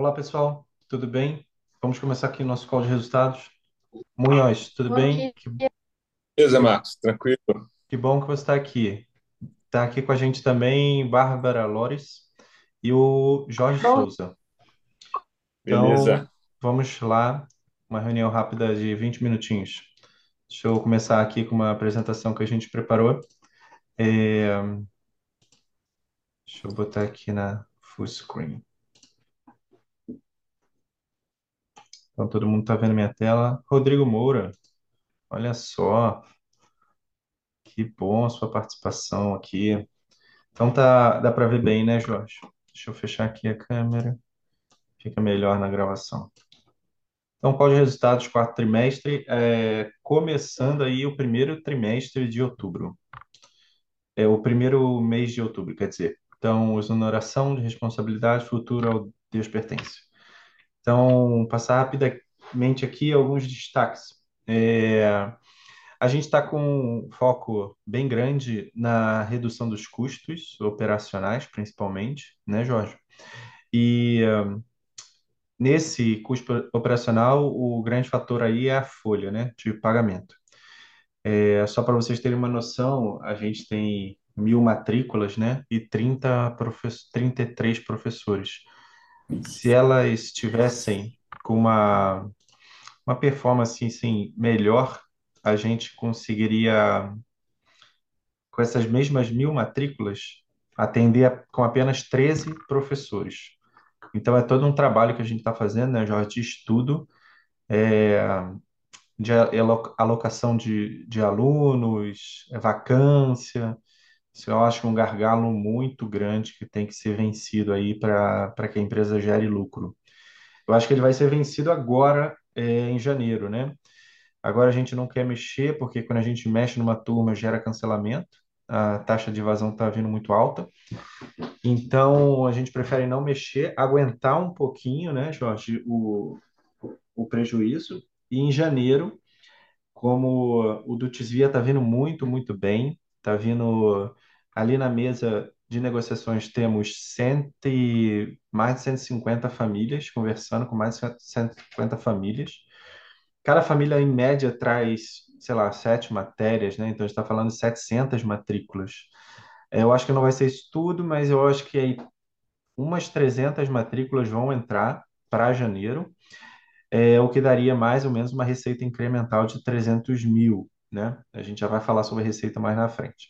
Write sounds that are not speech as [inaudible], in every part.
Olá, pessoal, tudo bem? Vamos começar aqui o nosso call de resultados. Munhoz, tudo Bom bem? dia. Beleza, Marcos, tranquilo. que bom que você está aqui. Está aqui com a gente também Bárbara Lores e o Jorge Bom, Souza. Então, Beleza. vamos lá, uma reunião rápida de 20 minutinhos. Deixa eu começar aqui com uma apresentação que a gente preparou. É, deixa eu botar aqui na full screen. Então, todo mundo está vendo minha tela. Rodrigo Moura, olha só, que bom a sua participação aqui. Então tá, dá para ver bem, né, Jorge? Deixa eu fechar aqui a câmera, fica melhor na gravação. Então, qual de resultados quarto trimestre? É, começando aí o primeiro trimestre de outubro. É o primeiro mês de outubro, quer dizer. Então, exoneração de responsabilidade futura ao Deus pertence. Então, passar rapidamente aqui alguns destaques. É, a gente está com um foco bem grande na redução dos custos operacionais, principalmente, né, Jorge? E nesse custo operacional, o grande fator aí é a folha, né, de pagamento. É, só para vocês terem uma noção, a gente tem mil matrículas, né, e 30 profess 33 professores. Se elas tivessem com uma, uma performance assim, melhor, a gente conseguiria com essas mesmas mil matrículas, atender com apenas 13 professores. Então, é todo um trabalho que a gente está fazendo, né, Jorge, de estudo, de a- alo- alocação de, de alunos, é, vacância. Isso eu acho um gargalo muito grande que tem que ser vencido aí para para que a empresa gere lucro. Eu acho que ele vai ser vencido agora, é, em janeiro, né? Agora a gente não quer mexer, porque quando a gente mexe numa turma, gera cancelamento. A taxa de evasão está vindo muito alta. Então, a gente prefere não mexer, aguentar um pouquinho, né, Jorge, o, o prejuízo. E em janeiro, como o do Desvia está vindo muito, muito bem, está vindo ali na mesa de negociações, temos cento e, mais de 150 famílias, conversando com mais de 150 famílias. Cada família, em média, traz, sei lá, sete matérias, né? Então, a gente está falando de 700 matrículas. É, Eu acho que não vai ser isso tudo, mas eu acho que aí umas 300 matrículas vão entrar para janeiro, é, o que daria mais ou menos uma receita incremental de 300 mil, né? A gente já vai falar sobre a receita mais na frente.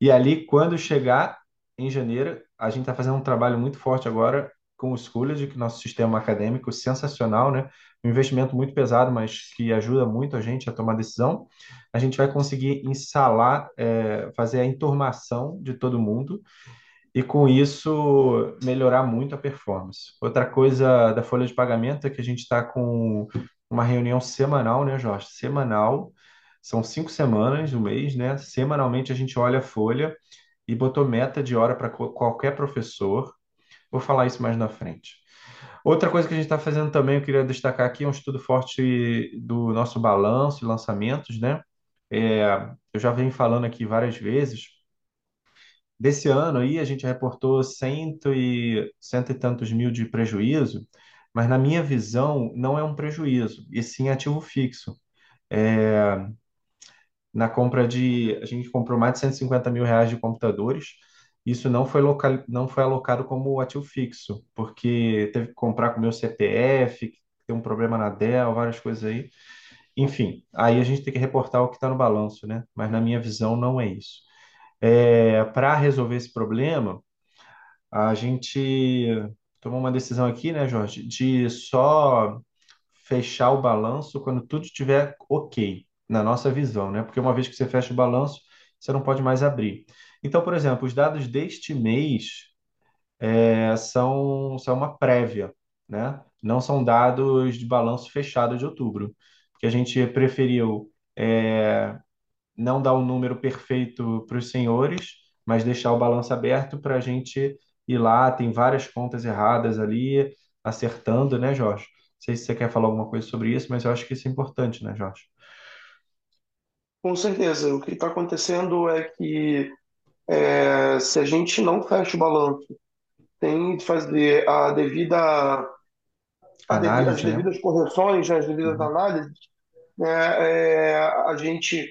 E ali, quando chegar em janeiro, a gente está fazendo um trabalho muito forte agora com o Schoology, que é nosso sistema acadêmico sensacional, né? Um investimento muito pesado, mas que ajuda muito a gente a tomar decisão. A gente vai conseguir instalar, é, fazer a enturmação de todo mundo e com isso melhorar muito a performance. Outra coisa da folha de pagamento é que a gente está com uma reunião semanal, né, Jorge? Semanal, são cinco semanas no mês, né? Semanalmente a gente olha a folha e botou meta de hora para qualquer professor. Vou falar isso mais na frente. Outra coisa que a gente está fazendo também, eu queria destacar aqui, é um estudo forte do nosso balanço e lançamentos, né? É, eu já venho falando aqui várias vezes Desse ano aí, a gente reportou cento e, cento e tantos mil de prejuízo, mas na minha visão, não é um prejuízo, e sim ativo fixo. É, na compra de, a gente comprou mais de 150 mil reais de computadores, isso não foi, local, não foi alocado como ativo fixo, porque teve que comprar com o meu CPF, tem um problema na Dell, várias coisas aí. Enfim, aí a gente tem que reportar o que está no balanço, né? Mas na minha visão, não é isso. É, para resolver esse problema, a gente tomou uma decisão aqui, né, Jorge, de só fechar o balanço quando tudo estiver ok, na nossa visão, né? Porque uma vez que você fecha o balanço, você não pode mais abrir. Então, por exemplo, os dados deste mês é, são, são uma prévia, né? Não são dados de balanço fechado de outubro, porque a gente preferiu é, não dar um número perfeito para os senhores, mas deixar o balanço aberto para a gente ir lá. Tem várias contas erradas ali, acertando, né, Jorge? Não sei se você quer falar alguma coisa sobre isso, mas eu acho que isso é importante, né, Jorge? Com certeza. O que está acontecendo é que é, se a gente não fecha o balanço, tem de fazer a devida Análise, as né? devidas correções, as devidas Uhum. análises, né, é, a gente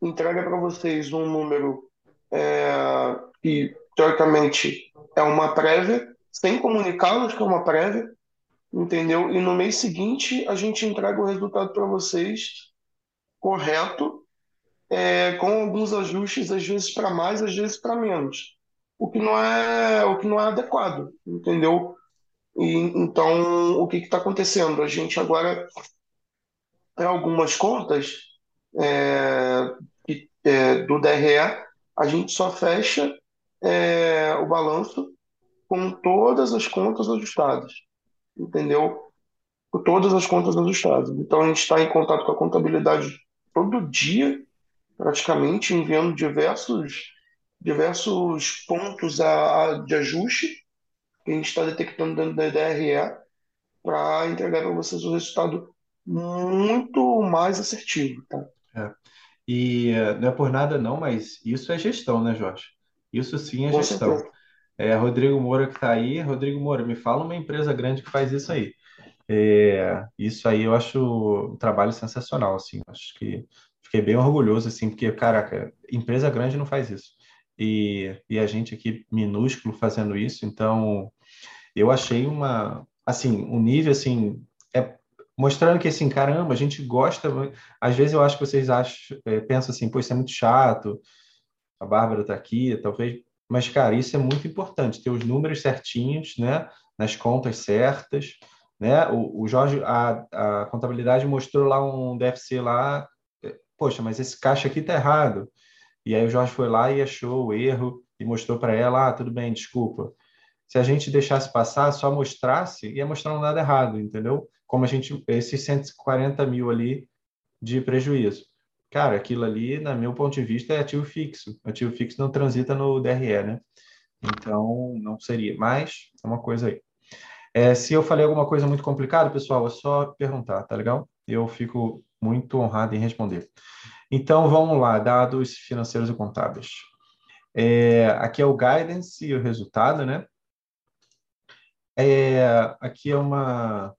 entrega para vocês um número é, que, teoricamente, é uma prévia, sem comunicá-los que é uma prévia, entendeu? E no mês seguinte a gente entrega o resultado para vocês correto, é, com alguns ajustes, às vezes para mais, às vezes para menos. O que não é, o que não é adequado, entendeu? E, então, o que está acontecendo? A gente agora tem algumas contas é, é, do DRE, a gente só fecha é, o balanço com todas as contas ajustadas, entendeu? Com todas as contas ajustadas. Então, a gente está em contato com a contabilidade todo dia, praticamente, enviando diversos, diversos pontos a, a- de ajuste que a gente está detectando dentro da DRE para entregar para vocês o resultado muito mais assertivo, tá? É. E eh, não é por nada não, mas isso é gestão, né, Jorge? Isso sim é Com gestão. certeza. É, Rodrigo Moura que está aí. Rodrigo Moura, me fala uma empresa grande que faz isso aí. É, isso aí eu acho um trabalho sensacional, assim. Acho que fiquei bem orgulhoso, assim, porque, caraca, empresa grande não faz isso. E, e a gente aqui minúsculo fazendo isso, então eu achei uma, assim, um nível, assim, é, mostrando que, assim, caramba, a gente gosta. Às vezes eu acho que vocês acham, é, pensam assim, pô, isso é muito chato, a Bárbara está aqui, talvez. Mas, cara, isso é muito importante, ter os números certinhos, né? Nas contas certas, né? O, o Jorge, a, a contabilidade mostrou lá um DFC lá, poxa, mas esse caixa aqui tá errado. E aí o Jorge foi lá e achou o erro e mostrou para ela, ah, tudo bem, desculpa. Se a gente deixasse passar, só mostrasse, ia mostrar um nada errado, entendeu? Como a gente, esses 140 mil ali de prejuízo. Cara, aquilo ali, na meu ponto de vista, é ativo fixo. Ativo fixo não transita no DRE, né? Então, não seria. Mas é uma coisa aí. É, se eu falei alguma coisa muito complicada, pessoal, é só perguntar, tá legal? Eu fico muito honrado em responder. Então, vamos lá, dados financeiros e contábeis. É, aqui é o guidance e o resultado, né? É, aqui é uma,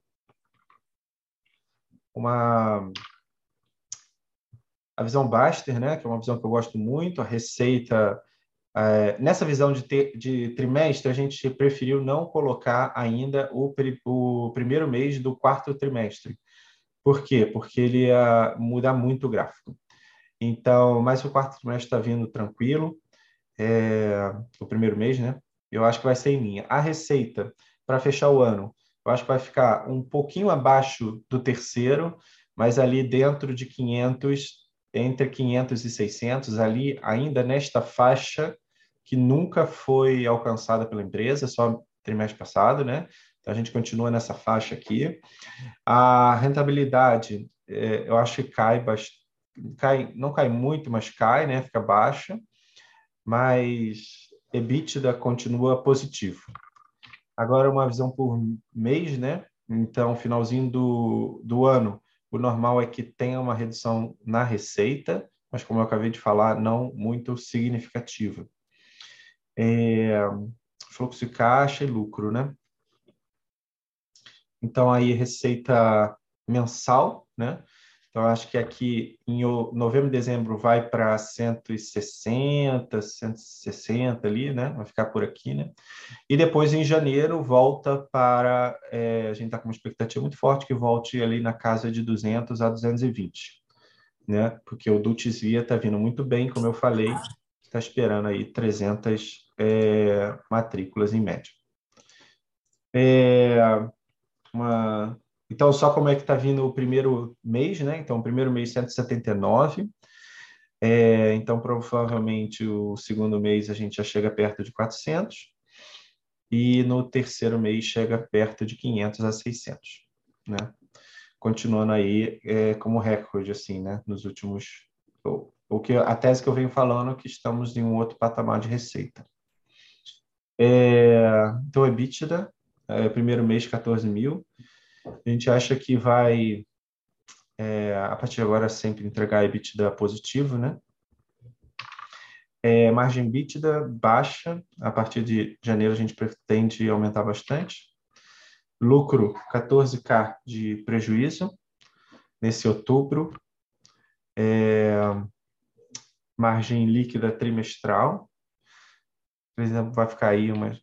uma a visão Baster, né, que é uma visão que eu gosto muito, a receita. É, nessa visão de, de, trimestre, a gente preferiu não colocar ainda o, o, primeiro mês do quarto trimestre. Por quê? Porque ele ia mudar muito o gráfico. Então, mas o quarto trimestre está vindo tranquilo, é, o primeiro mês, né? Eu acho que vai ser em linha. A receita, para fechar o ano, eu acho que vai ficar um pouquinho abaixo do terceiro, mas ali dentro de 500 entre 500 e 600, ali ainda nesta faixa que nunca foi alcançada pela empresa, só trimestre passado, né? Então a gente continua nessa faixa aqui. A rentabilidade, é, eu acho que cai, cai, não cai muito, mas cai, né? Fica baixa, mas EBITDA continua positivo. Agora uma visão por mês, né? Então, finalzinho do, do ano, o normal é que tenha uma redução na receita, mas como eu acabei de falar, não muito significativa. É, fluxo de caixa e lucro, né? Então, aí, receita mensal, né? Então, acho que aqui em novembro dezembro vai para 160, 160 ali, né? Vai ficar por aqui, né? E depois em janeiro volta para. É, a gente está com uma expectativa muito forte que volte ali na casa de 200 a 220, né? Porque o Dutch Via está vindo muito bem, como eu falei, está esperando aí 300 é, matrículas em média. É, uma então, só como é que está vindo o primeiro mês, né? Então, o primeiro mês 179. É, então, provavelmente, o segundo mês a gente já chega perto de 400. E no terceiro mês chega perto de 500 a 600, né? Continuando aí é, como recorde, assim, né? Nos últimos... O, o que, a tese que eu venho falando é que estamos em um outro patamar de receita. É, então, EBITDA, é, primeiro mês 14 mil. A gente acha que vai, é, a partir de agora, sempre entregar EBITDA positivo, né? É, margem EBITDA baixa, a partir de janeiro a gente pretende aumentar bastante. lucro 14K de prejuízo nesse outubro, é, margem líquida trimestral, por exemplo, vai ficar aí umas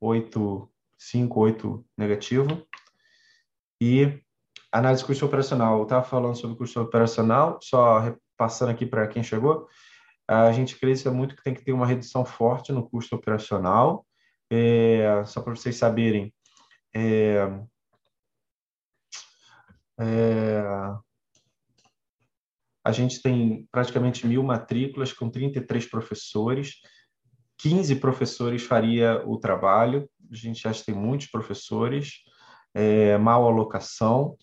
8, 5, 8 negativo. E análise custo operacional. Eu estava falando sobre custo operacional, só passando aqui para quem chegou. A gente acredita muito que tem que ter uma redução forte no custo operacional. É, só para vocês saberem, é, é, a gente tem praticamente mil matrículas com 33 professores. 15 professores faria o trabalho. A gente acha que tem muitos professores, é, mal alocação.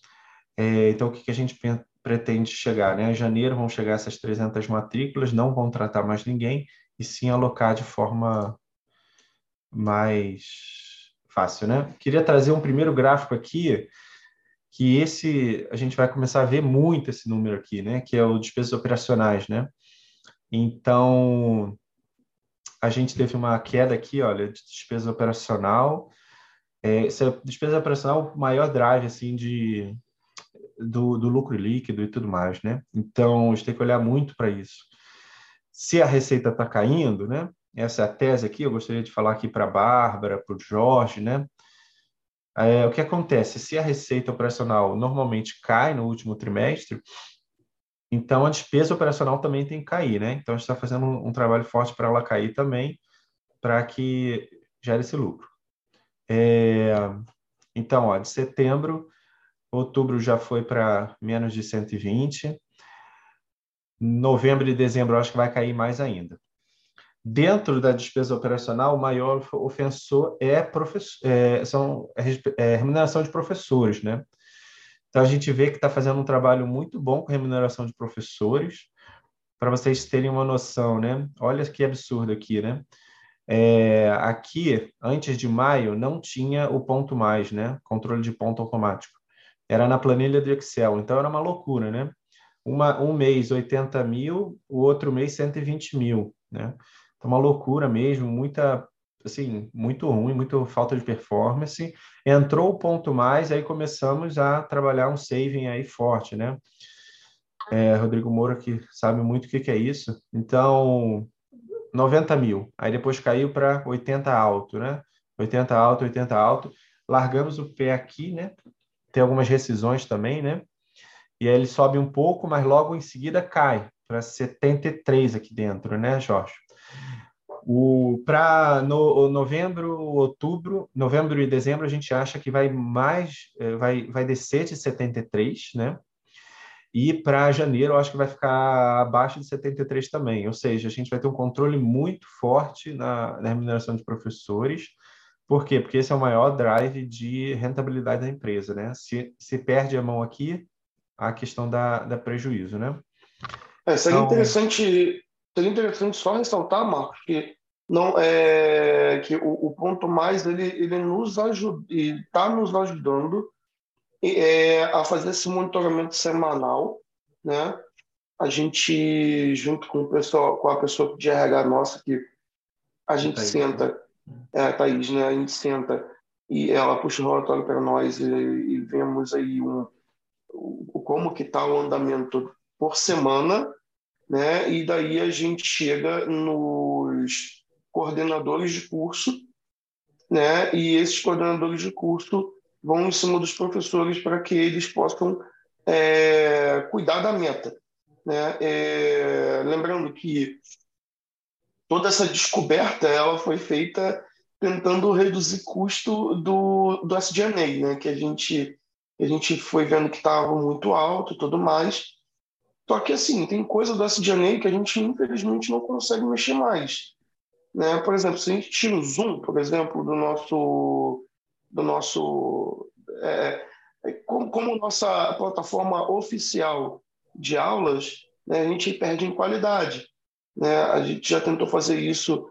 É, então, o que, que a gente pretende chegar? Né? Em janeiro vão chegar essas 300 matrículas, não vão tratar mais ninguém, e sim alocar de forma mais fácil. Né? Queria trazer um primeiro gráfico aqui, que esse a gente vai começar a ver muito esse número aqui, né? que é o despesas operacionais. Né? Então, a gente teve uma queda aqui, olha, de despesa operacional. É, essa despesa operacional o maior drive assim de do, do, lucro líquido e tudo mais, né? Então a gente tem que olhar muito para isso. Se a receita está caindo, né? Essa é a tese aqui. Eu gostaria de falar aqui para a Bárbara, para o Jorge, né? É, o que acontece? Se a receita operacional normalmente cai no último trimestre, então, a despesa operacional também tem que cair, né? Então, a gente está fazendo um, trabalho forte para ela cair também, para que gere esse lucro. É, então, ó, de setembro, outubro já foi para menos de 120, novembro e dezembro acho que vai cair mais ainda. Dentro da despesa operacional, o maior ofensor é, professor, é, são, é, é remuneração de professores, né? Então, a gente vê que está fazendo um trabalho muito bom com remuneração de professores, para vocês terem uma noção, né? Olha que absurdo aqui, né? É, aqui, antes de maio, não tinha o ponto mais, né? Controle de ponto automático. Era na planilha do Excel, então era uma loucura, né? Uma, um mês 80 mil, o outro mês 120 mil, né? Então, uma loucura mesmo, muita assim, muito ruim, muito falta de performance. Entrou o ponto mais, aí começamos a trabalhar um saving aí forte, né? É, Rodrigo Moura que sabe muito o que, que é isso. Então, 90 mil. Aí depois caiu para 80 alto, né? 80 alto, 80 alto. Largamos o pé aqui, né? Tem algumas rescisões também, né? E aí ele sobe um pouco, mas logo em seguida cai para 73 aqui dentro, né, Jorge? O para no, novembro, outubro, novembro e dezembro a gente acha que vai mais eh, vai vai descer de 73, né? E para janeiro eu acho que vai ficar abaixo de 73 também, ou seja, a gente vai ter um controle muito forte na, na remuneração de professores. Por quê? Porque esse é o maior drive de rentabilidade da empresa, né? Se, se perde a mão aqui, a questão da, da prejuízo, né? É, seria então... interessante seria interessante só ressaltar, Marcos, que não é que o, o ponto mais ele, ele nos ajuda e está nos ajudando é, a fazer esse monitoramento semanal, né? A gente junto com o pessoal, com a pessoa de RH nossa que a gente Thaís. senta, é a Thaís, né? A gente senta e ela puxa o relatório para nós e, e, vemos aí um, o, como que está o andamento por semana, né? E daí a gente chega nos coordenadores de curso, né? E esses coordenadores de curso vão em cima dos professores para que eles possam é, cuidar da meta, né? É, lembrando que toda essa descoberta ela foi feita tentando reduzir custo do, do SG&A, né? Que a gente a gente foi vendo que estava muito alto tudo mais. Só que assim, tem coisa do SG&A que a gente infelizmente não consegue mexer mais. Né? Por exemplo, se a gente tira o zoom, por exemplo, do nosso, do nosso é, é, como, como, nossa plataforma oficial de aulas, né, a gente perde em qualidade. Né? A gente já tentou fazer isso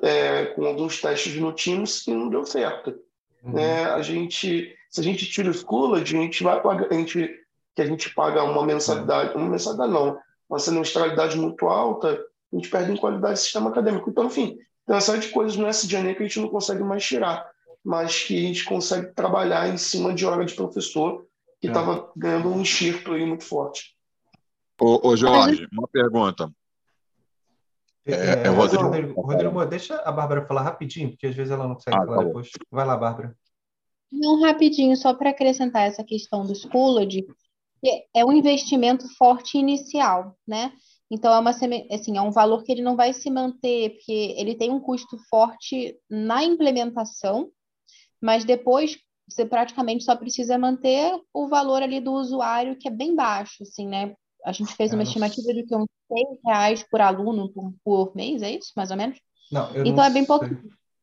é, com alguns testes no Teams e não deu certo. Uhum. Né? A gente, se a gente tira o Schooled, a gente vai pagar, a gente, que a gente paga uma mensalidade, uma mensalidade não, uma semestralidade muito alta, a gente perde em qualidade do sistema acadêmico. Então, enfim, tem uma série de coisas no SGNE que a gente não consegue mais tirar. mas que a gente consegue trabalhar em cima de hora de professor, que estava é. ganhando um enxerto aí muito forte. Ô, ô Jorge, uma pergunta. É, é, é Rodrigo. Rodrigo, Rodrigo, deixa a Bárbara falar rapidinho, porque às vezes ela não consegue ah, falar tá depois. Vai lá, Bárbara. Não, rapidinho, só para acrescentar essa questão do Schooled, é um investimento forte inicial, né? Então, é, uma, assim, é um valor que ele não vai se manter, porque ele tem um custo forte na implementação, mas depois você praticamente só precisa manter o valor ali do usuário, que é bem baixo, assim, né? A gente fez uma estimativa de que uns 6 reais por aluno por, por mês, é isso, mais ou menos? Não, eu então não é bem pouco.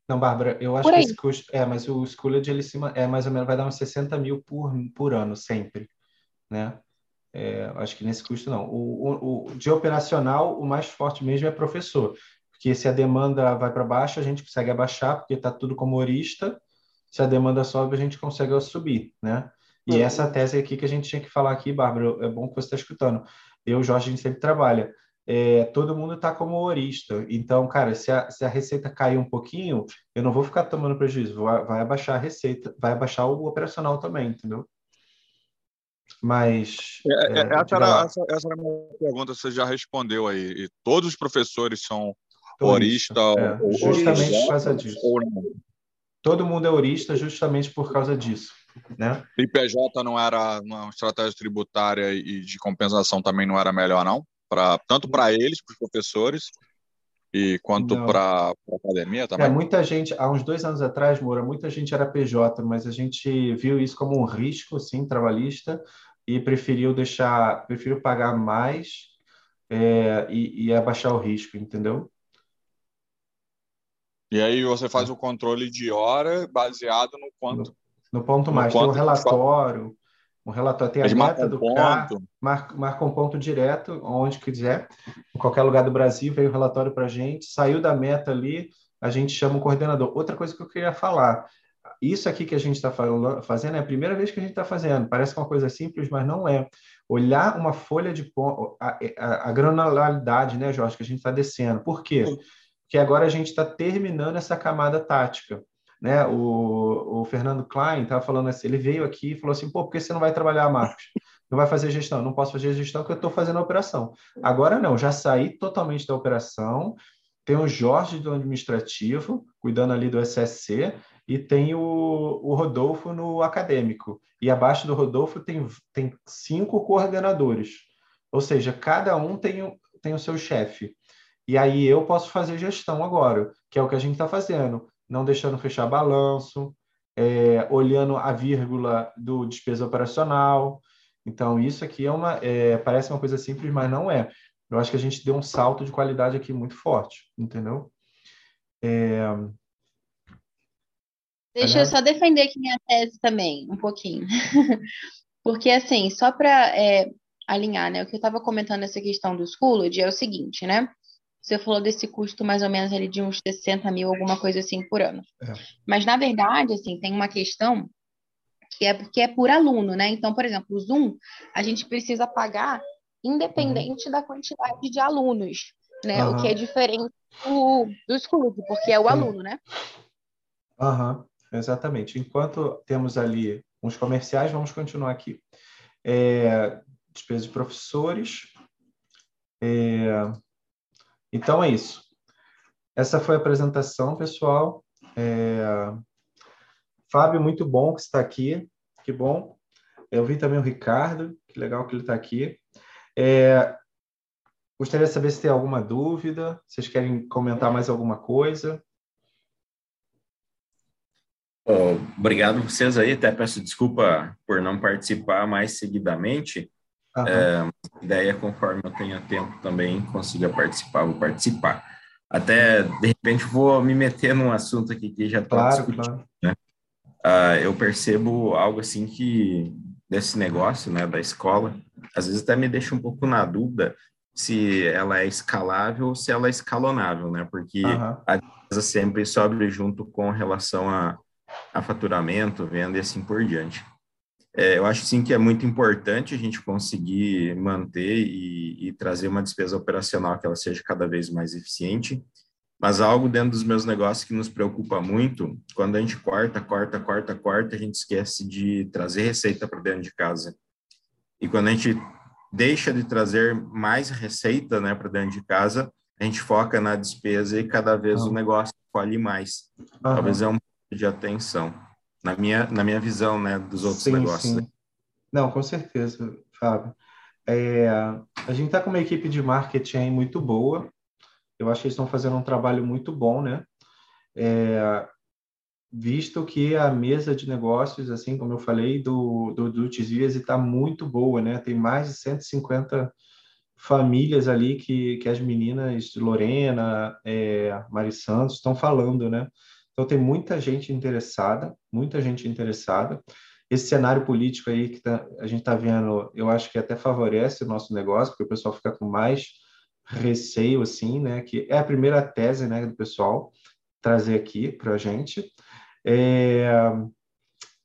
Não, Bárbara, eu acho que esse custo. É, mas o Schooled, ele se, é mais ou menos, vai dar uns 60 mil por, por ano, sempre. Né? É, acho que nesse custo não. O, o, o, de operacional, o mais forte mesmo é professor, porque se a demanda vai para baixo, a gente consegue abaixar, porque está tudo como horista. Se a demanda sobe, a gente consegue subir, né? E uhum. essa tese aqui que a gente tinha que falar aqui, Bárbara, é bom que você está escutando. Eu, Jorge, a gente sempre trabalha. É, todo mundo está como horista. Então, cara, se a, se a receita cair um pouquinho, eu não vou ficar tomando prejuízo, vai, vai abaixar a receita, vai abaixar o operacional também, entendeu? Mas. É, é, é essa, era, essa, essa, era a minha pergunta, você já respondeu aí. E todos os professores são horista, é, ou, justamente ou, por causa disso. Todo mundo é horista justamente por causa disso. Né? IPJ não era uma estratégia tributária e de compensação também não era melhor, não? Pra, tanto para eles, para os professores, e quanto para a academia também? É, muita gente, há uns dois anos atrás, Moura, muita gente era PJ, mas a gente viu isso como um risco, sim, trabalhista, e preferiu deixar, preferiu pagar mais é, e, e, abaixar o risco, entendeu? E aí você faz o controle de hora baseado no quanto? No, no ponto no mais, quanto tem um relatório, um relatório, tem a meta do ponto. marca, marca um ponto direto, onde quiser, em qualquer lugar do Brasil, veio o relatório para a gente, saiu da meta ali, a gente chama o coordenador. Outra coisa que eu queria falar, isso aqui que a gente está fazendo é a primeira vez que a gente está fazendo. Parece uma coisa simples, mas não é. Olhar uma folha de a, a, a granularidade, né, Jorge, que a gente está descendo. Por quê? Porque agora a gente está terminando essa camada tática. Né? O, o Fernando Klein estava falando assim, ele veio aqui e falou assim, pô, por que você não vai trabalhar, Marcos? Não vai fazer gestão? Não posso fazer gestão porque eu estou fazendo a operação. Agora não, já saí totalmente da operação, tem o Jorge do administrativo, cuidando ali do SSC, e tem o, o Rodolfo no acadêmico. E abaixo do Rodolfo tem, tem cinco coordenadores. Ou seja, cada um tem, tem o seu chefe. E aí eu posso fazer gestão agora, que é o que a gente está fazendo, não deixando fechar balanço, é, olhando a vírgula do despesa operacional. Então, isso aqui é uma, é, parece uma coisa simples, mas não é. Eu acho que a gente deu um salto de qualidade aqui muito forte, entendeu? É, Deixa eu só defender aqui minha tese também, um pouquinho. [laughs] Porque, assim, só para é, alinhar, né? O que eu estava comentando nessa questão do Schooled é o seguinte, né? Você falou desse custo mais ou menos ali de uns 60 mil, alguma coisa assim, por ano. É. Mas, na verdade, assim, tem uma questão que é porque é por aluno, né? Então, por exemplo, o Zoom, a gente precisa pagar independente uhum. da quantidade de alunos, né? Uhum. O que é diferente do, do Schooled, porque é o Sim. aluno, né? Aham. Uhum. Exatamente. Enquanto temos ali uns comerciais, vamos continuar aqui. É, despesa de professores. É, então é isso. Essa foi a apresentação, pessoal. É, Fábio, muito bom que está aqui. Que bom. Eu vi também o Ricardo, que legal que ele está aqui. É, gostaria de saber se tem alguma dúvida, vocês querem comentar mais alguma coisa. Obrigado vocês aí, até peço desculpa por não participar mais seguidamente. Uhum. É, ideia, conforme eu tenha tempo também, consiga participar, vou participar. Até, de repente, vou me meter num assunto aqui que já está claro, discutindo. Claro. Né? Uh, eu percebo algo assim que, desse negócio, né, da escola, às vezes até me deixa um pouco na dúvida se ela é escalável ou se ela é escalonável, né? Porque uhum. a casa sempre sobe junto com relação a a faturamento, venda e assim por diante. É, eu acho sim que é muito importante a gente conseguir manter e, e, trazer uma despesa operacional que ela seja cada vez mais eficiente. Mas algo dentro dos meus negócios que nos preocupa muito, quando a gente corta, corta, corta, corta, a gente esquece de trazer receita para dentro de casa. E quando a gente deixa de trazer mais receita né, para dentro de casa, a gente foca na despesa e cada vez o negócio colhe mais. Uhum. Talvez é um pouco de atenção, na minha, na minha visão né, dos outros sim, negócios. Sim. Não, com certeza, Fábio. É, a gente está com uma equipe de marketing muito boa. Eu acho que eles estão fazendo um trabalho muito bom, né? É, visto que a mesa de negócios, assim como eu falei, do, do, do está muito boa, né? Tem mais de 150 famílias ali que, que as meninas Lorena, é, Mari Santos estão falando, né? Então tem muita gente interessada, muita gente interessada. Esse cenário político aí que tá, a gente está vendo, eu acho que até favorece o nosso negócio, porque o pessoal fica com mais receio, assim, né? Que é a primeira tese, né, do pessoal trazer aqui para a gente. É,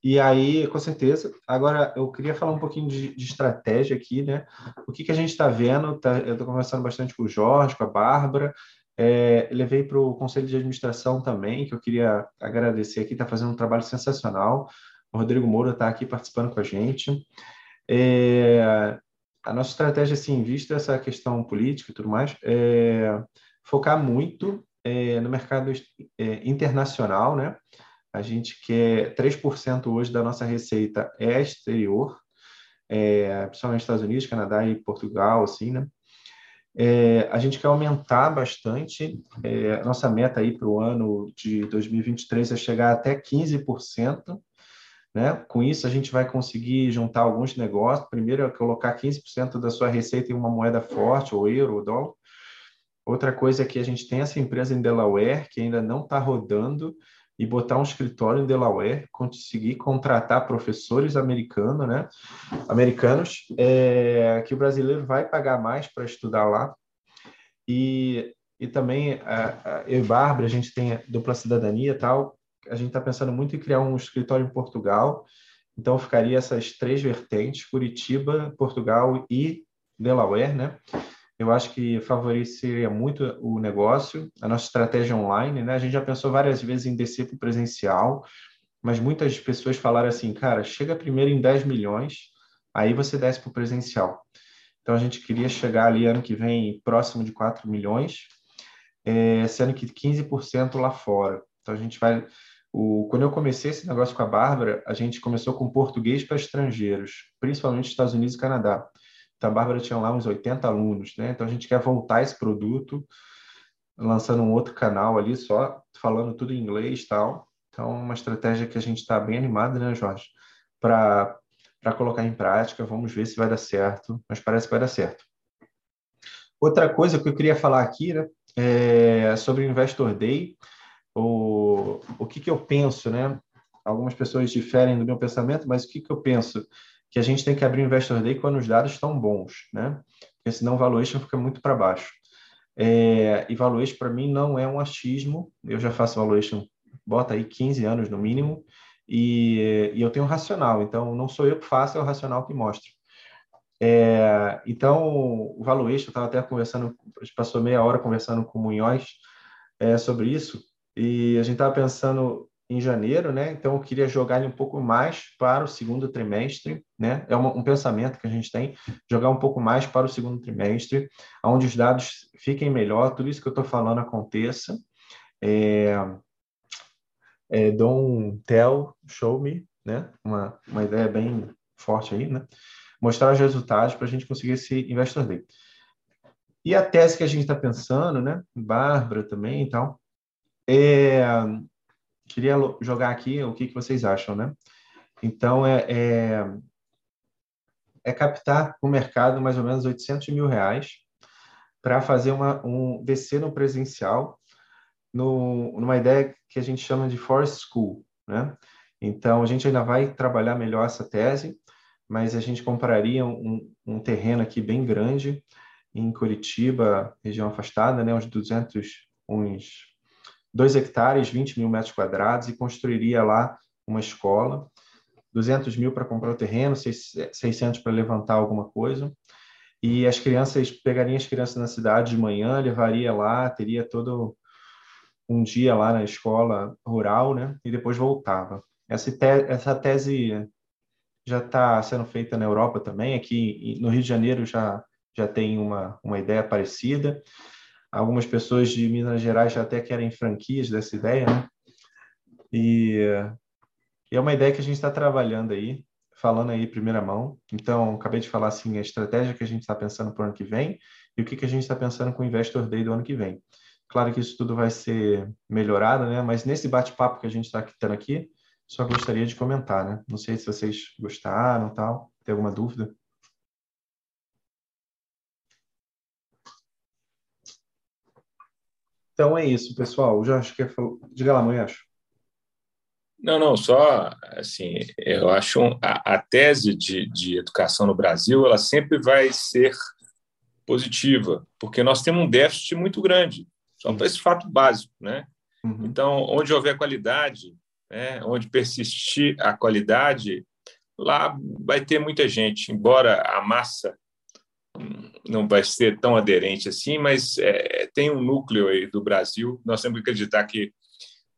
e aí, com certeza. Agora, eu queria falar um pouquinho de, de estratégia aqui, né? O que, que a gente está vendo? Tá, eu estou conversando bastante com o Jorge, com a Bárbara. É, levei para o Conselho de Administração também, que eu queria agradecer aqui, está fazendo um trabalho sensacional. O Rodrigo Moura está aqui participando com a gente. É, a nossa estratégia, assim, vista essa questão política e tudo mais, é focar muito é, no mercado é, internacional, né? A gente quer 3% hoje da nossa receita é exterior, é, principalmente Estados Unidos, Canadá e Portugal, assim, né? É, a gente quer aumentar bastante. É, nossa meta aí para o ano de 2023 é chegar até 15%. Né? Com isso, a gente vai conseguir juntar alguns negócios. Primeiro, é colocar 15% da sua receita em uma moeda forte, ou euro, ou dólar. Outra coisa é que a gente tem essa empresa em Delaware, que ainda não está rodando, e botar um escritório em Delaware, conseguir contratar professores americanos, né? Americanos, é, que o brasileiro vai pagar mais para estudar lá. E, e também, a, a, eu e Bárbara, a gente tem dupla cidadania e tal, a gente está pensando muito em criar um escritório em Portugal, então ficaria essas três vertentes, Curitiba, Portugal e Delaware, né? Eu acho que favoreceria muito o negócio, a nossa estratégia online, né? A gente já pensou várias vezes em descer para o presencial, mas muitas pessoas falaram assim, cara, chega primeiro em 10 milhões, aí você desce para o presencial. Então a gente queria chegar ali ano que vem próximo de 4 milhões, é, sendo que 15% lá fora. Então a gente vai. O, quando eu comecei esse negócio com a Bárbara, a gente começou com português para estrangeiros, principalmente Estados Unidos e Canadá. Então, a Bárbara tinha lá uns 80 alunos, né? Então, a gente quer voltar esse produto, lançando um outro canal ali, só falando tudo em inglês e tal. Então, uma estratégia que a gente está bem animado, né, Jorge? Para colocar em prática, vamos ver se vai dar certo, mas parece que vai dar certo. Outra coisa que eu queria falar aqui, né, é sobre o Investor Day, o, o que, que eu penso, né? Algumas pessoas diferem do meu pensamento, mas o que, que eu penso? Que a gente tem que abrir o Investor Day quando os dados estão bons, né? Porque senão o valuation fica muito para baixo. É, e valuation para mim não é um achismo, eu já faço valuation, bota aí 15 anos no mínimo, e, e eu tenho um racional, então não sou eu que faço, é o racional que mostra. É, então, o valuation, eu estava até conversando, a gente passou meia hora conversando com o Munhoz é, sobre isso, e a gente estava pensando em janeiro, né? Então eu queria jogar ele um pouco mais para o segundo trimestre, né? É uma, um pensamento que a gente tem, jogar um pouco mais para o segundo trimestre, onde os dados fiquem melhor, tudo isso que eu estou falando aconteça. É, é, don't tell, show me, né? Uma, uma ideia bem forte aí, né? Mostrar os resultados para a gente conseguir esse investor day. E a tese que a gente está pensando, né? Bárbara também e tal, é queria jogar aqui o que, que vocês acham, né? Então, é, é, é captar o mercado mais ou menos 800 mil reais para fazer uma, um descer no presencial no, numa ideia que a gente chama de Forest School, né? Então, a gente ainda vai trabalhar melhor essa tese, mas a gente compraria um, um terreno aqui bem grande em Curitiba, região afastada, né? Uns 200, uns 2 hectares, 20 mil metros quadrados, e construiria lá uma escola, 200 mil para comprar o terreno, 600 para levantar alguma coisa, e as crianças, pegariam as crianças na cidade de manhã, levaria lá, teria todo um dia lá na escola rural, né? E depois voltava. Essa, te essa tese já está sendo feita na Europa também. Aqui no Rio de Janeiro já, já tem uma, uma ideia parecida. Algumas pessoas de Minas Gerais já até querem franquias dessa ideia, né? E, é uma ideia que a gente está trabalhando aí, falando aí primeira mão. Então, acabei de falar assim, a estratégia que a gente está pensando para o ano que vem e o que, que a gente está pensando com o Investor Day do ano que vem. Claro que isso tudo vai ser melhorado, né? Mas nesse bate-papo que a gente está tendo aqui, só gostaria de comentar, né? Não sei se vocês gostaram, tal. Tem alguma dúvida? Então é isso, pessoal. Já acho que diga lá, mãe, acho. Não, não, só assim, eu acho a, a, tese de, de educação no Brasil, ela sempre vai ser positiva, porque nós temos um déficit muito grande, só para esse fato básico, né? Uhum. Então, onde houver qualidade, né, onde persistir a qualidade, lá vai ter muita gente, embora a massa não vai ser tão aderente assim, mas é, tem um núcleo aí do Brasil, nós temos que acreditar que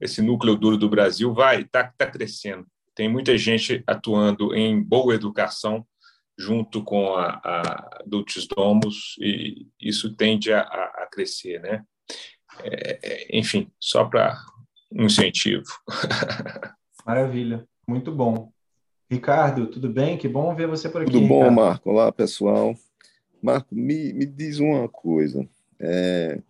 esse núcleo duro do Brasil vai está tá crescendo. Tem muita gente atuando em boa educação junto com a, a Dulcis Domus e isso tende a, a crescer, né? É, é enfim, só para um incentivo. [laughs] Maravilha, muito bom. Ricardo, tudo bem? Que bom ver você por aqui. Tudo bom, Ricardo. Marco? Olá, pessoal. Marco, me, me diz uma coisa. É,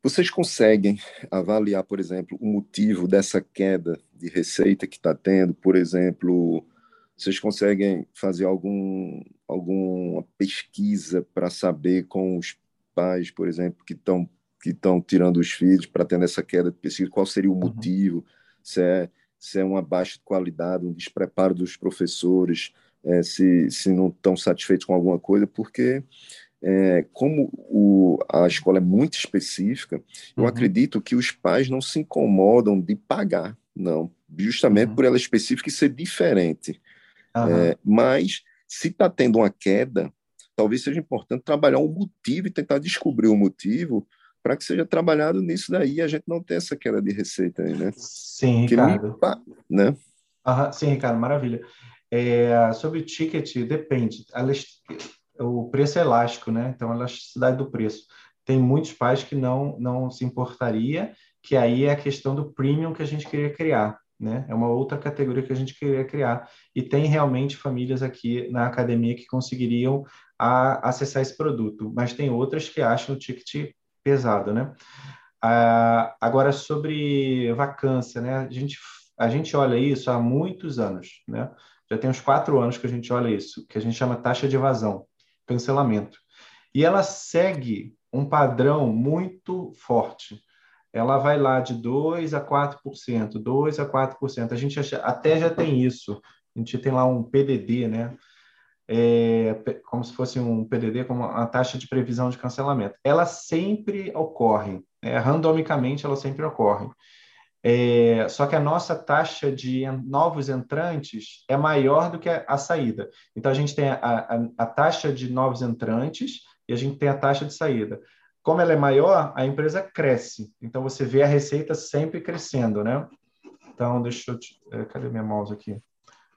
vocês conseguem avaliar, por exemplo, o motivo dessa queda de receita que está tendo? Por exemplo, vocês conseguem fazer algum, alguma pesquisa para saber com os pais, por exemplo, que estão que estão tirando os filhos para ter essa queda de pesquisa, qual seria o uhum. motivo, uhum. se, é, se é uma baixa qualidade, um despreparo dos professores, é, se, se não estão satisfeitos com alguma coisa, porque é, como o, a escola é muito específica, eu uhum. acredito que os pais não se incomodam de pagar, não, justamente uhum. por ela específica e ser diferente. Uhum. É, mas se está tendo uma queda, talvez seja importante trabalhar um motivo e tentar descobrir o motivo para que seja trabalhado nisso daí e a gente não ter essa queda de receita aí, né? Sim, Ricardo. Me... Né? Sim, Ricardo, maravilha. É, sobre o ticket, depende. O preço é elástico, né? Então, a elasticidade do preço. Tem muitos pais que não, não se importaria, que aí é a questão do premium que a gente queria criar, né? É uma outra categoria que a gente queria criar. E tem realmente famílias aqui na academia que conseguiriam a, acessar esse produto, mas tem outras que acham o ticket pesado, né? Ah, agora, sobre vacância, né? A gente, a gente olha isso há muitos anos, né? Já tem uns quatro anos que a gente olha isso, que a gente chama taxa de evasão, cancelamento. E ela segue um padrão muito forte. Ela vai lá de 2 a 4%, 2 a 4%. A gente até já tem isso. A gente tem lá um PDD, né? é, como se fosse um PDD, como a taxa de previsão de cancelamento. Ela sempre ocorre, é, randomicamente ela sempre ocorre. É, só que a nossa taxa de novos entrantes é maior do que a, a saída. Então, a gente tem a, a, a, taxa de novos entrantes e a gente tem a taxa de saída. Como ela é maior, a empresa cresce. Então, você vê a receita sempre crescendo, né? Então, deixa eu... Te, é, cadê minha mouse aqui?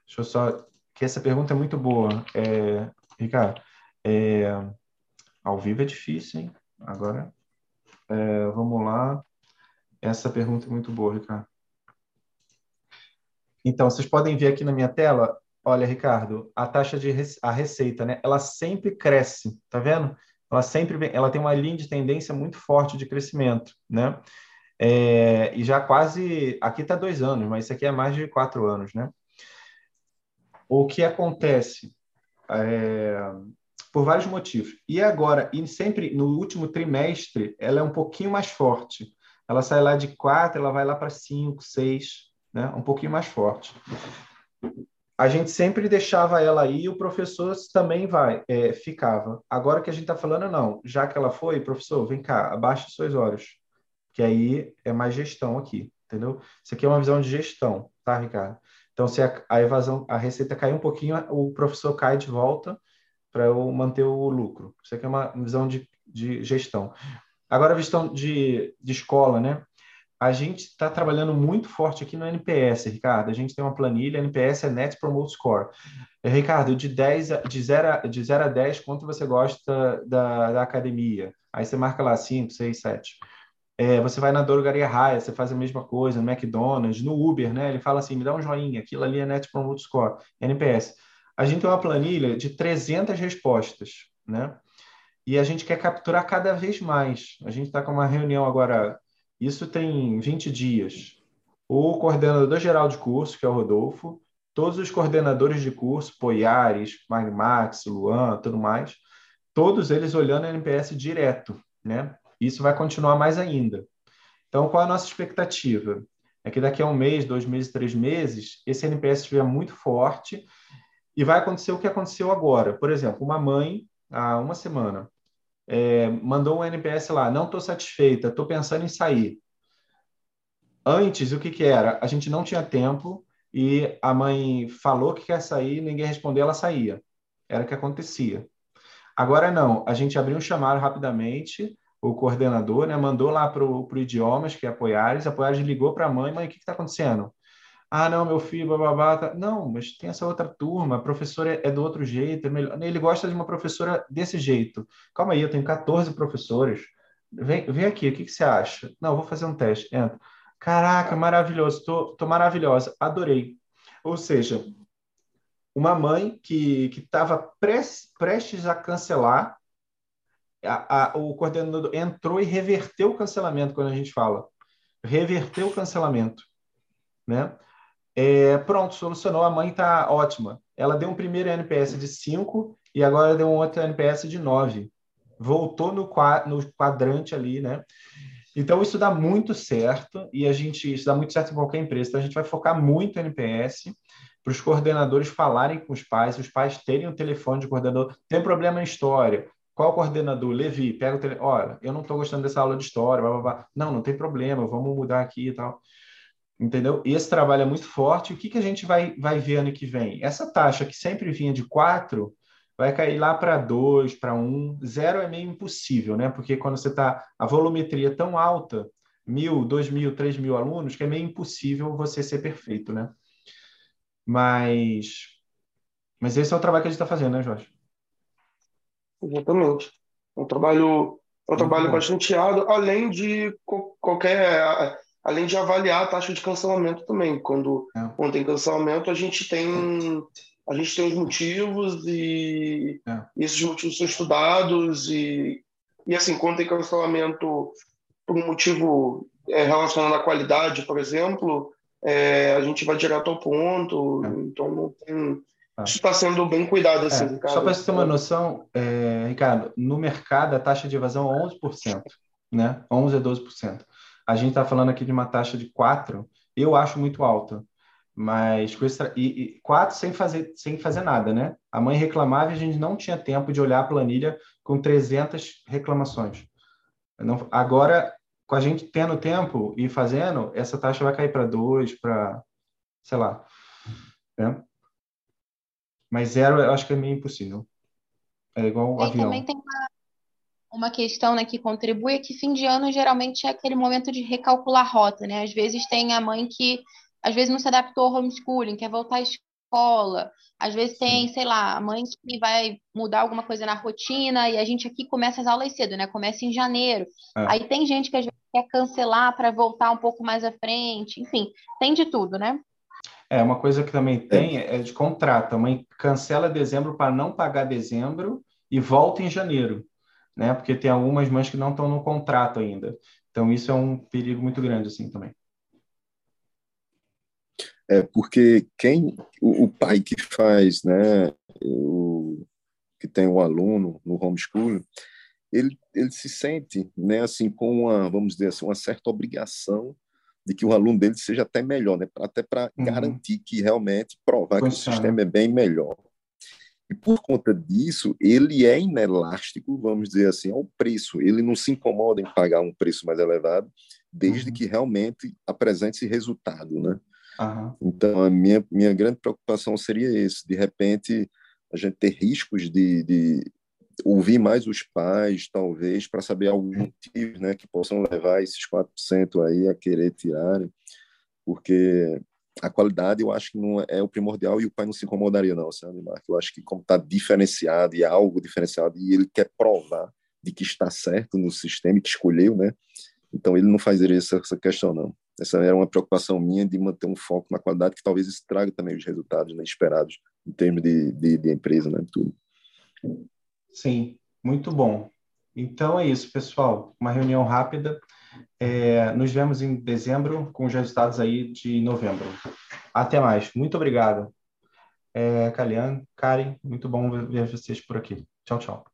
Deixa eu só que essa pergunta é muito boa. É, Ricardo, é, ao vivo é difícil, hein? Agora, é, vamos lá. Essa pergunta é muito boa, Ricardo. Então, vocês podem ver aqui na minha tela, olha, Ricardo, a taxa de a receita, né? Ela sempre cresce, tá vendo? Ela sempre vem, ela tem uma linha de tendência muito forte de crescimento, né? É, e já quase, aqui está dois anos, mas isso aqui é mais de quatro anos, né? o que acontece é, por vários motivos. E agora, e sempre no último trimestre, ela é um pouquinho mais forte. Ela sai lá de 4, ela vai lá para 5, 6, né? um pouquinho mais forte. A gente sempre deixava ela aí e o professor também vai, é, ficava. Agora que a gente está falando, não. Já que ela foi, professor, vem cá, abaixe suas horas. Que aí é mais gestão aqui, entendeu? Isso aqui é uma visão de gestão, tá, Ricardo? Então, se a, a evasão, a receita cair um pouquinho, o professor cai de volta para eu manter o lucro. Isso aqui é uma visão de, de gestão. Agora, a questão de, de escola, né? A gente está trabalhando muito forte aqui no NPS, Ricardo. A gente tem uma planilha, NPS é Net Promote Score. Ricardo, de, 10 a, de, 0 a, de 0 a 10, quanto você gosta da, da academia? Aí você marca lá 5, 6, 7. É, você vai na Drogaria Raia, você faz a mesma coisa, no McDonald's, no Uber, né? Ele fala assim, me dá um joinha, aquilo ali é Net Promote Score, NPS. A gente tem uma planilha de 300 respostas, né? E a gente quer capturar cada vez mais. A gente está com uma reunião agora isso tem 20 dias. O coordenador geral de curso, que é o Rodolfo, todos os coordenadores de curso, Poiares, Magmax, Luan, tudo mais, todos eles olhando a NPS direto, né? Isso vai continuar mais ainda. Então, qual é a nossa expectativa? É que daqui a um mês, dois meses, três meses, esse NPS estiver muito forte e vai acontecer o que aconteceu agora. Por exemplo, uma mãe, há uma semana, é, mandou um NPS lá, não estou satisfeita, estou pensando em sair. Antes, o que, que era? A gente não tinha tempo e a mãe falou que quer sair, ninguém respondeu, ela saía. Era o que acontecia. Agora não, a gente abriu um chamado rapidamente, o coordenador né, mandou lá para o idiomas, que é Apoiares, Apoiares ligou para a mãe, mãe, o que está acontecendo? Ah, não, meu filho, bababá. Tá... Não, mas tem essa outra turma, a professora é, é do outro jeito, é melhor. ele gosta de uma professora desse jeito. Calma aí, eu tenho 14 professores. Vem, vem aqui, o que, que você acha? Não, vou fazer um teste. Entra. Caraca, maravilhoso, tô, tô maravilhosa, adorei. Ou seja, uma mãe que estava prestes a cancelar, a, a, o coordenador entrou e reverteu o cancelamento, quando a gente fala. Reverteu o cancelamento, né? É, pronto, solucionou, a mãe está ótima. Ela deu um primeiro NPS de 5 e agora deu um outro NPS de 9. Voltou no, no quadrante ali, né? Então, isso dá muito certo e a gente, isso dá muito certo em qualquer empresa. Então, a gente vai focar muito no NPS para os coordenadores falarem com os pais, os pais terem um telefone de coordenador. Tem problema em história. Qual coordenador? Levi, pega o telefone. Olha, eu não estou gostando dessa aula de história. Blá, blá, blá. Não, não tem problema, vamos mudar aqui e tal entendeu? E esse trabalho é muito forte. O que, que a gente vai, vai ver ano que vem? Essa taxa que sempre vinha de 4 vai cair lá para 2, para 1. Zero é meio impossível, né? Porque quando você está a volumetria tão alta, mil, dois mil, três mil alunos, que é meio impossível você ser perfeito, né? Mas, mas esse é o trabalho que a gente está fazendo, né, Jorge? Exatamente. É um trabalho, é um trabalho bastante árduo, além de qualquer além de avaliar a taxa de cancelamento também. Quando, é. quando tem cancelamento, a gente tem a gente tem os motivos e, é. e esses motivos são estudados e, e assim, quando tem cancelamento por um motivo é, relacionado à qualidade, por exemplo, é, a gente vai direto ao ponto, é. então não tem... É. Isso está sendo bem cuidado, assim, Ricardo. Só para você ter uma noção, Ricardo, no mercado a taxa de evasão é 11%, né? 11% a 12%. A gente está falando aqui de uma taxa de 4, eu acho muito alta. Mas com esse, e, e quatro sem fazer, sem fazer nada, né? A mãe reclamava e a gente não tinha tempo de olhar a planilha com 300 reclamações. Não, agora, com a gente tendo tempo e fazendo, essa taxa vai cair para 2, para, sei lá. Né? Mas zero eu acho que é meio impossível. É igual o avião. Também tem uma, uma questão né, que contribui é que fim de ano geralmente é aquele momento de recalcular rota, né? Às vezes tem a mãe que às vezes não se adaptou ao homeschooling, quer voltar à escola, às vezes tem, sei lá, a mãe que vai mudar alguma coisa na rotina e a gente aqui começa as aulas cedo, né? Começa em janeiro. É. Aí tem gente que às vezes quer cancelar para voltar um pouco mais à frente, enfim, tem de tudo, né? É, uma coisa que também tem é de contrato. A mãe cancela dezembro para não pagar dezembro e volta em janeiro né? Porque tem algumas mães que não estão no contrato ainda. Então, isso é um perigo muito grande, assim, também. É, porque quem, o, o pai que faz, né, o, que tem um aluno no homeschool, ele, ele se sente, né, assim, com uma, vamos dizer assim, uma certa obrigação de que o aluno dele seja até melhor, né, até para uhum. garantir que realmente provar que o sistema é bem melhor. E por conta disso, ele é inelástico, vamos dizer assim, ao preço. Ele não se incomoda em pagar um preço mais elevado, desde uhum. que realmente apresente esse resultado, né? Uhum. Então, a minha, minha grande preocupação seria esse, de repente, a gente ter riscos de, de, ouvir mais os pais, talvez, para saber alguns motivos né, que possam levar esses 4% aí a querer tirarem, porque a qualidade eu acho que não é o primordial e o pai não se incomodaria não, sabe, Marco? Eu acho que como está diferenciado e é algo diferenciado e ele quer provar de que está certo no sistema que escolheu, né? Então ele não faz essa, essa questão não. Essa era uma preocupação minha de manter um foco na qualidade que talvez isso traga também os resultados né, esperados em termos de, de, de empresa, né? Tudo. Sim, muito bom. Então é isso, pessoal. Uma reunião rápida. É, nos vemos em dezembro com os resultados aí de novembro. Até mais. Muito obrigado. É, Kalian, Karen, muito bom ver vocês por aqui. Tchau, tchau.